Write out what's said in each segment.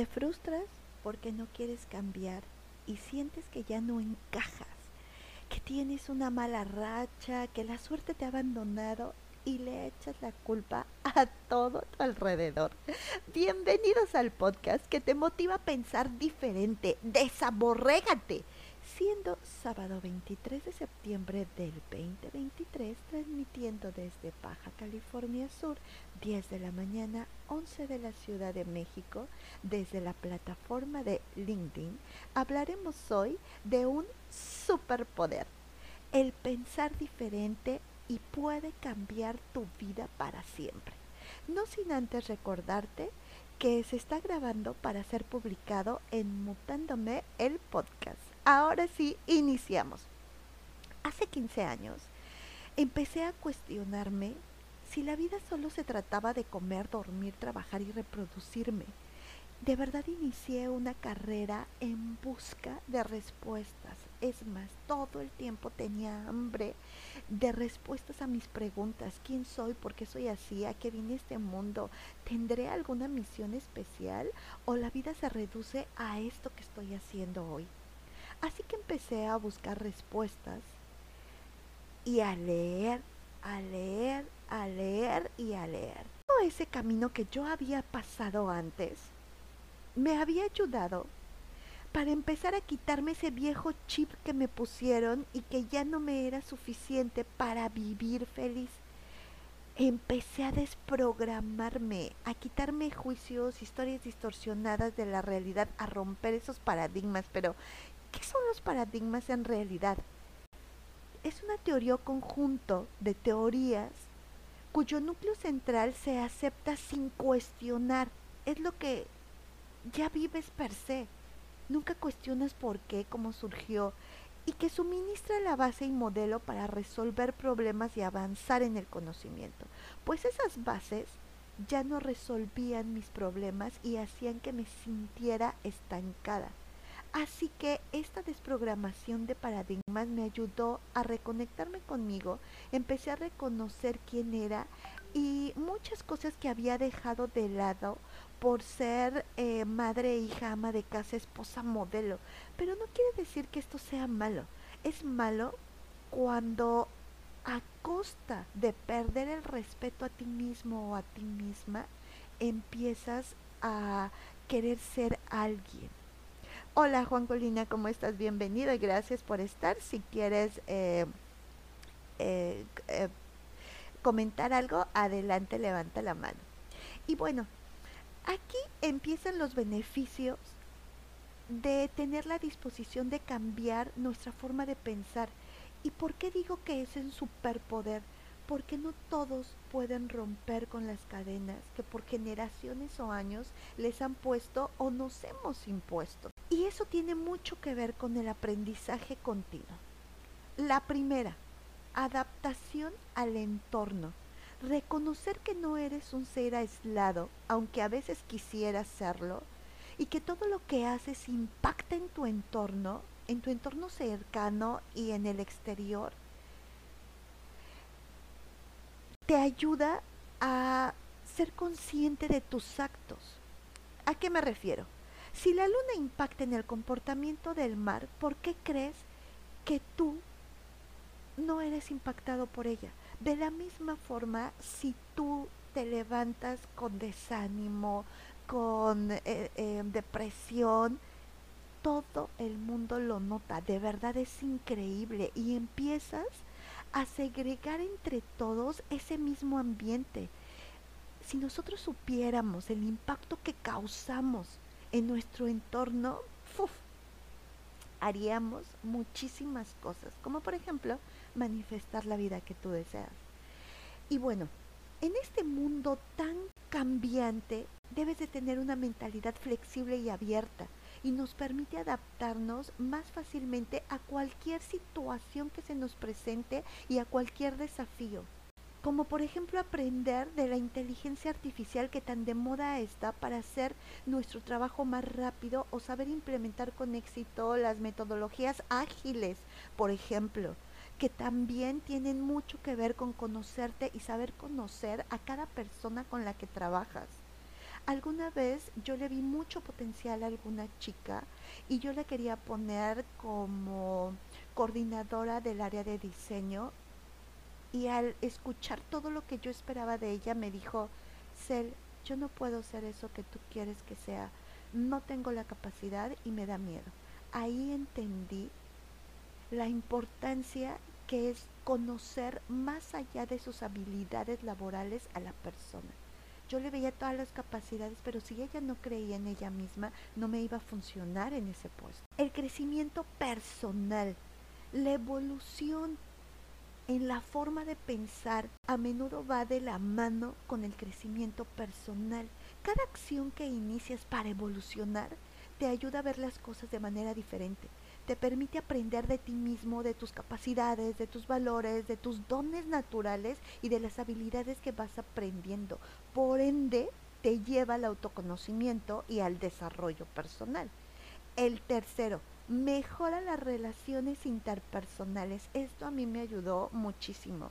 Te frustras porque no quieres cambiar y sientes que ya no encajas, que tienes una mala racha, que la suerte te ha abandonado y le echas la culpa a todo tu alrededor. Bienvenidos al podcast que te motiva a pensar diferente. Desaborrégate siendo sábado 23 de septiembre del 2023, transmitiendo desde Baja California Sur, 10 de la mañana, 11 de la Ciudad de México, desde la plataforma de LinkedIn, hablaremos hoy de un superpoder, el pensar diferente y puede cambiar tu vida para siempre. No sin antes recordarte que se está grabando para ser publicado en Mutándome el podcast. Ahora sí, iniciamos. Hace 15 años empecé a cuestionarme si la vida solo se trataba de comer, dormir, trabajar y reproducirme. De verdad inicié una carrera en busca de respuestas. Es más, todo el tiempo tenía hambre de respuestas a mis preguntas. ¿Quién soy? ¿Por qué soy así? ¿A qué vine este mundo? ¿Tendré alguna misión especial? ¿O la vida se reduce a esto que estoy haciendo hoy? Así que empecé a buscar respuestas y a leer, a leer, a leer y a leer. Todo ese camino que yo había pasado antes me había ayudado para empezar a quitarme ese viejo chip que me pusieron y que ya no me era suficiente para vivir feliz. Empecé a desprogramarme, a quitarme juicios, historias distorsionadas de la realidad, a romper esos paradigmas, pero ¿Qué son los paradigmas en realidad? Es una teoría conjunto de teorías cuyo núcleo central se acepta sin cuestionar. Es lo que ya vives per se. Nunca cuestionas por qué, cómo surgió y que suministra la base y modelo para resolver problemas y avanzar en el conocimiento. Pues esas bases ya no resolvían mis problemas y hacían que me sintiera estancada. Así que esta desprogramación de paradigmas me ayudó a reconectarme conmigo, empecé a reconocer quién era y muchas cosas que había dejado de lado por ser eh, madre, hija, ama de casa, esposa, modelo. Pero no quiere decir que esto sea malo. Es malo cuando a costa de perder el respeto a ti mismo o a ti misma, empiezas a querer ser alguien Hola Juan Colina, ¿cómo estás? Bienvenido y gracias por estar. Si quieres eh, eh, eh, comentar algo, adelante, levanta la mano. Y bueno, aquí empiezan los beneficios de tener la disposición de cambiar nuestra forma de pensar. ¿Y por qué digo que es un superpoder? Porque no todos pueden romper con las cadenas que por generaciones o años les han puesto o nos hemos impuesto. Y eso tiene mucho que ver con el aprendizaje continuo. La primera, adaptación al entorno. Reconocer que no eres un ser aislado, aunque a veces quisieras serlo, y que todo lo que haces impacta en tu entorno, en tu entorno cercano y en el exterior, te ayuda a ser consciente de tus actos. ¿A qué me refiero? Si la luna impacta en el comportamiento del mar, ¿por qué crees que tú no eres impactado por ella? De la misma forma, si tú te levantas con desánimo, con eh, eh, depresión, todo el mundo lo nota, de verdad es increíble y empiezas a segregar entre todos ese mismo ambiente. Si nosotros supiéramos el impacto que causamos en nuestro entorno, haríamos muchísimas cosas, como por ejemplo manifestar la vida que tú deseas. Y bueno, en este mundo tan cambiante, debes de tener una mentalidad flexible y abierta y nos permite adaptarnos más fácilmente a cualquier situación que se nos presente y a cualquier desafío como por ejemplo aprender de la inteligencia artificial que tan de moda está para hacer nuestro trabajo más rápido o saber implementar con éxito las metodologías ágiles, por ejemplo, que también tienen mucho que ver con conocerte y saber conocer a cada persona con la que trabajas. Alguna vez yo le vi mucho potencial a alguna chica y yo la quería poner como coordinadora del área de diseño y al escuchar todo lo que yo esperaba de ella me dijo, Cel, yo no puedo ser eso que tú quieres que sea, no tengo la capacidad y me da miedo. Ahí entendí la importancia que es conocer más allá de sus habilidades laborales a la persona. Yo le veía todas las capacidades, pero si ella no creía en ella misma, no me iba a funcionar en ese puesto. El crecimiento personal, la evolución en la forma de pensar a menudo va de la mano con el crecimiento personal. Cada acción que inicias para evolucionar te ayuda a ver las cosas de manera diferente. Te permite aprender de ti mismo, de tus capacidades, de tus valores, de tus dones naturales y de las habilidades que vas aprendiendo. Por ende, te lleva al autoconocimiento y al desarrollo personal. El tercero, mejora las relaciones interpersonales. Esto a mí me ayudó muchísimo.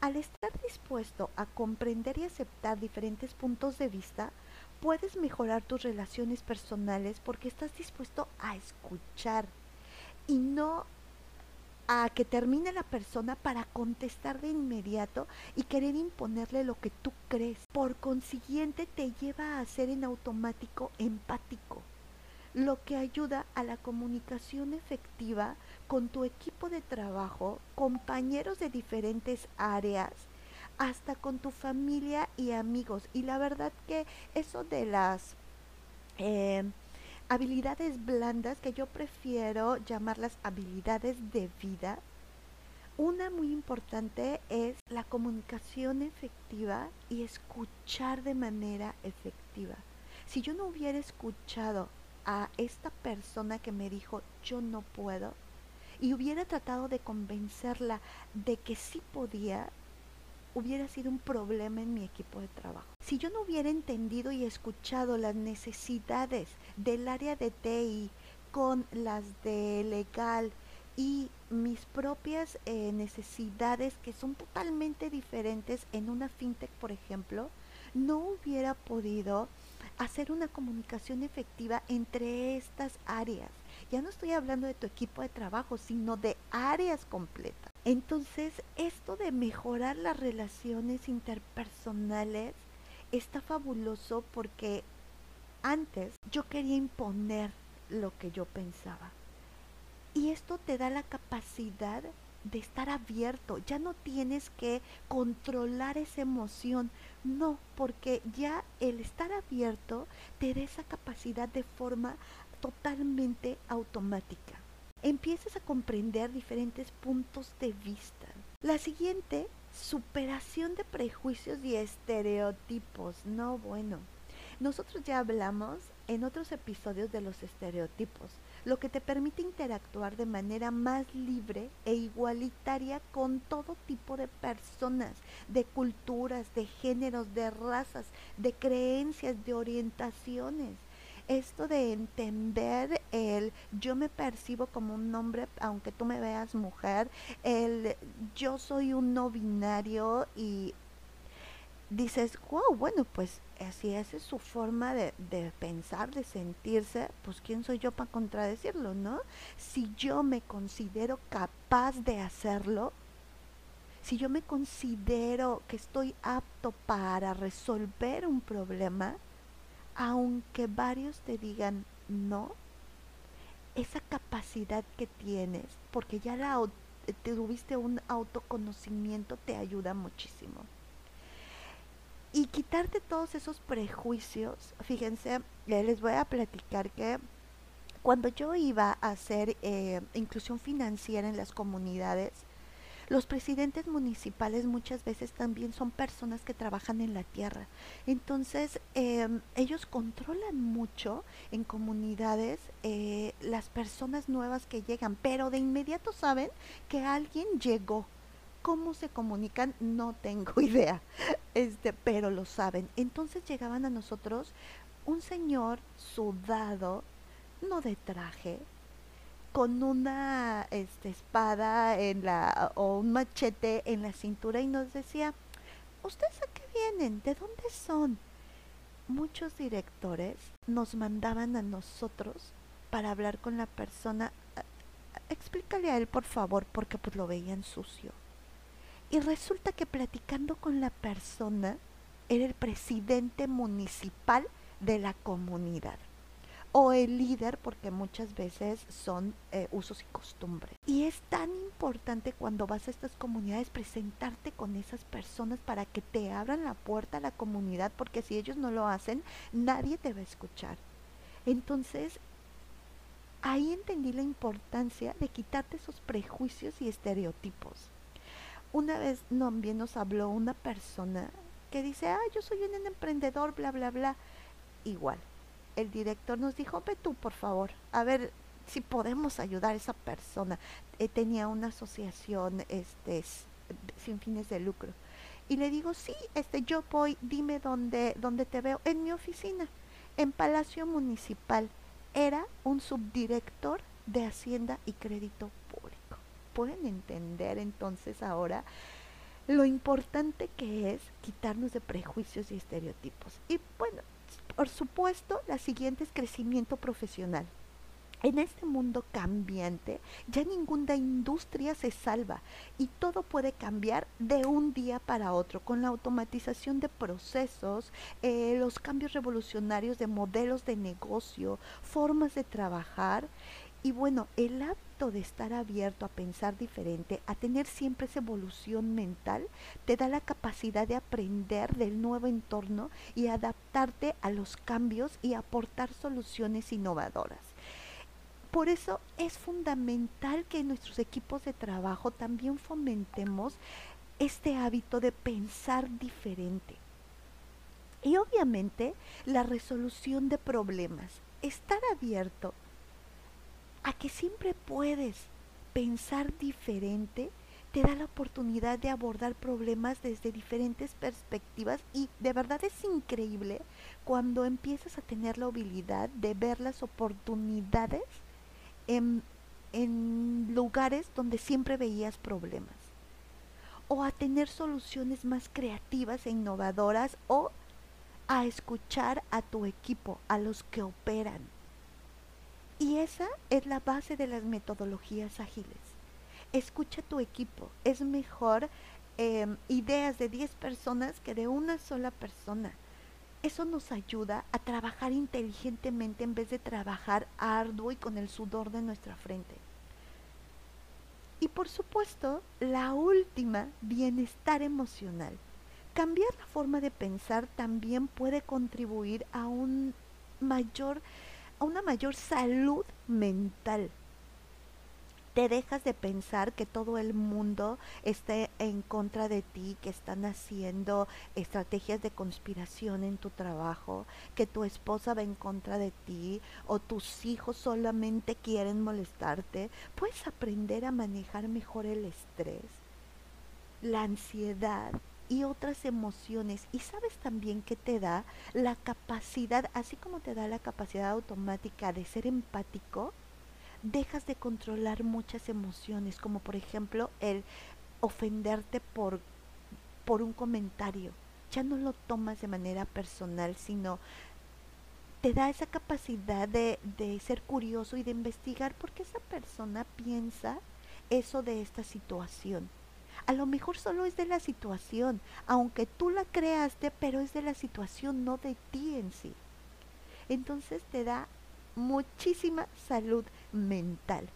Al estar dispuesto a comprender y aceptar diferentes puntos de vista, puedes mejorar tus relaciones personales porque estás dispuesto a escuchar y no a que termine la persona para contestar de inmediato y querer imponerle lo que tú crees. Por consiguiente, te lleva a ser en automático empático lo que ayuda a la comunicación efectiva con tu equipo de trabajo, compañeros de diferentes áreas, hasta con tu familia y amigos. Y la verdad que eso de las eh, habilidades blandas, que yo prefiero llamarlas habilidades de vida, una muy importante es la comunicación efectiva y escuchar de manera efectiva. Si yo no hubiera escuchado a esta persona que me dijo yo no puedo y hubiera tratado de convencerla de que sí podía, hubiera sido un problema en mi equipo de trabajo. Si yo no hubiera entendido y escuchado las necesidades del área de TI con las de legal y mis propias eh, necesidades que son totalmente diferentes en una fintech, por ejemplo, no hubiera podido hacer una comunicación efectiva entre estas áreas. Ya no estoy hablando de tu equipo de trabajo, sino de áreas completas. Entonces, esto de mejorar las relaciones interpersonales está fabuloso porque antes yo quería imponer lo que yo pensaba. Y esto te da la capacidad de estar abierto. Ya no tienes que controlar esa emoción. No, porque ya el estar abierto te da esa capacidad de forma totalmente automática. Empiezas a comprender diferentes puntos de vista. La siguiente, superación de prejuicios y estereotipos. No, bueno. Nosotros ya hablamos en otros episodios de los estereotipos lo que te permite interactuar de manera más libre e igualitaria con todo tipo de personas, de culturas, de géneros, de razas, de creencias, de orientaciones. Esto de entender el yo me percibo como un hombre aunque tú me veas mujer, el yo soy un no binario y dices, wow, bueno, pues si esa es su forma de, de, pensar, de sentirse, pues quién soy yo para contradecirlo, ¿no? Si yo me considero capaz de hacerlo, si yo me considero que estoy apto para resolver un problema, aunque varios te digan no, esa capacidad que tienes, porque ya la, tuviste un autoconocimiento, te ayuda muchísimo y quitarte todos esos prejuicios. Fíjense, les voy a platicar que cuando yo iba a hacer eh, inclusión financiera en las comunidades, los presidentes municipales muchas veces también son personas que trabajan en la tierra. Entonces, em, ellos controlan mucho en comunidades eh, las personas nuevas que llegan, pero de inmediato saben que alguien llegó ¿Cómo se comunican? No tengo idea, este, pero lo saben. Entonces llegaban a nosotros un señor sudado, no de traje, con una este, espada en la, o un machete en la cintura y nos decía, ¿ustedes a qué vienen? ¿De dónde son? muchos directores nos mandaban a nosotros para hablar con la persona. Explícale a él, por favor, porque pues lo veían sucio. Y resulta que platicando con la persona, era el presidente municipal de la comunidad o el líder, porque muchas veces son eh, usos y costumbres. Y es tan importante cuando vas a estas comunidades presentarte con esas personas para que te abran la puerta a la comunidad, porque si ellos no lo hacen, nadie te va a escuchar. Entonces, ahí entendí la importancia de quitarte esos prejuicios y estereotipos. Una vez también nos habló una persona que dice, ah, yo soy un emprendedor, bla, bla, bla. Igual, el director nos dijo, ve tú, por favor, a ver si podemos ayudar a esa persona. Eh, tenía una asociación este, sin fines de lucro. Y le digo, sí, este, yo voy, dime dónde, dónde te veo. En mi oficina, en Palacio Municipal. Era un subdirector de Hacienda y Crédito Público. Pueden entender entonces ahora lo importante que es quitarnos de prejuicios y estereotipos. Y bueno, por supuesto, la siguiente es crecimiento profesional. En este mundo cambiante, ya ninguna industria se salva y todo puede cambiar de un día para otro con la automatización de procesos, eh, los cambios revolucionarios de modelos de negocio, formas de trabajar y bueno, el de estar abierto a pensar diferente, a tener siempre esa evolución mental, te da la capacidad de aprender del nuevo entorno y adaptarte a los cambios y aportar soluciones innovadoras. Por eso es fundamental que en nuestros equipos de trabajo también fomentemos este hábito de pensar diferente. Y obviamente la resolución de problemas. Estar abierto a que siempre puedes pensar diferente, te da la oportunidad de abordar problemas desde diferentes perspectivas y de verdad es increíble cuando empiezas a tener la habilidad de ver las oportunidades en, en lugares donde siempre veías problemas. O a tener soluciones más creativas e innovadoras o a escuchar a tu equipo, a los que operan y esa es la base de las metodologías ágiles. Escucha tu equipo. Es mejor em, ideas de 10 personas que de una sola persona. Eso nos ayuda a trabajar inteligentemente en vez de trabajar arduo y con el sudor de nuestra frente. Y por supuesto, la última, bienestar emocional. Cambiar la forma de pensar también puede contribuir a un mayor a una mayor salud mental. Te dejas de pensar que todo el mundo esté en contra de ti, que están haciendo estrategias de conspiración en tu trabajo, que tu esposa va en contra de ti o tus hijos solamente quieren molestarte. Puedes aprender a manejar mejor el estrés, la ansiedad y otras emociones. Y sabes también que te da la capacidad, así como te da la capacidad automática de ser empático, dejas de controlar muchas emociones, como por ejemplo el ofenderte por, por un comentario. Ya no lo tomas de manera personal, sino te da esa capacidad de, de ser curioso y de investigar por qué esa persona piensa eso de esta situación a lo mejor solo es de la situación, aunque tú la creaste, pero es de la situación, no de ti en sí. Entonces te da muchísima salud mental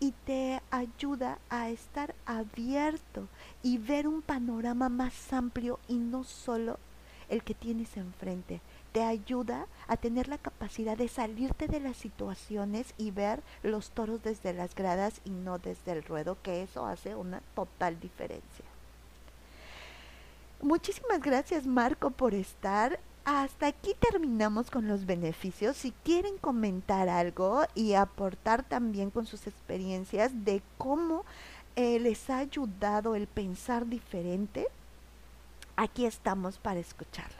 y te ayuda a estar abierto y ver un panorama más amplio y no solo el que tienes enfrente te ayuda a tener la capacidad de salirte de las situaciones y ver los toros desde las gradas y no desde el ruedo, que eso hace una total diferencia. Muchísimas gracias Marco por estar. Hasta aquí terminamos con los beneficios. Si quieren comentar algo y aportar también con sus experiencias de cómo eh, les ha ayudado el pensar diferente, aquí estamos para escucharlos.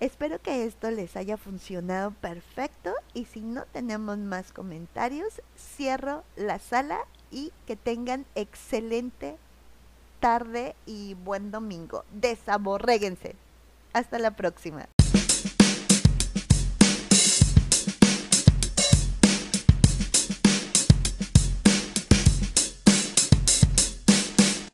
Espero que esto les haya funcionado perfecto y si no tenemos más comentarios, cierro la sala y que tengan excelente tarde y buen domingo. Desaborréguense. Hasta la próxima.